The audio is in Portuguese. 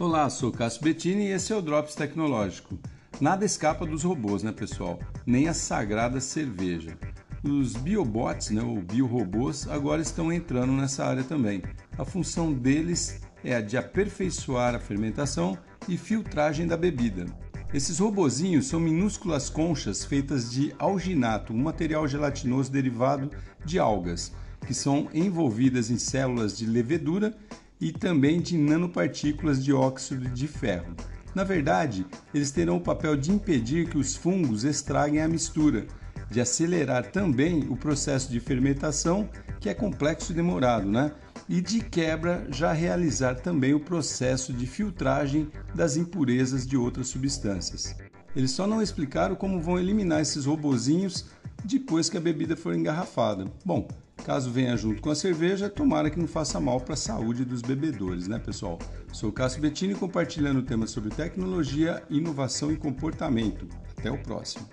Olá, sou Cássio Bettini e esse é o Drops Tecnológico. Nada escapa dos robôs, né, pessoal? Nem a sagrada cerveja. Os biobots, né, ou biorobôs, agora estão entrando nessa área também. A função deles é a de aperfeiçoar a fermentação e filtragem da bebida. Esses robozinhos são minúsculas conchas feitas de alginato, um material gelatinoso derivado de algas, que são envolvidas em células de levedura e também de nanopartículas de óxido de ferro. Na verdade, eles terão o papel de impedir que os fungos estraguem a mistura, de acelerar também o processo de fermentação, que é complexo e demorado, né? E de quebra, já realizar também o processo de filtragem das impurezas de outras substâncias. Eles só não explicaram como vão eliminar esses robozinhos depois que a bebida for engarrafada. Bom, Caso venha junto com a cerveja, tomara que não faça mal para a saúde dos bebedores, né, pessoal? Sou Cássio Bettini compartilhando temas sobre tecnologia, inovação e comportamento. Até o próximo.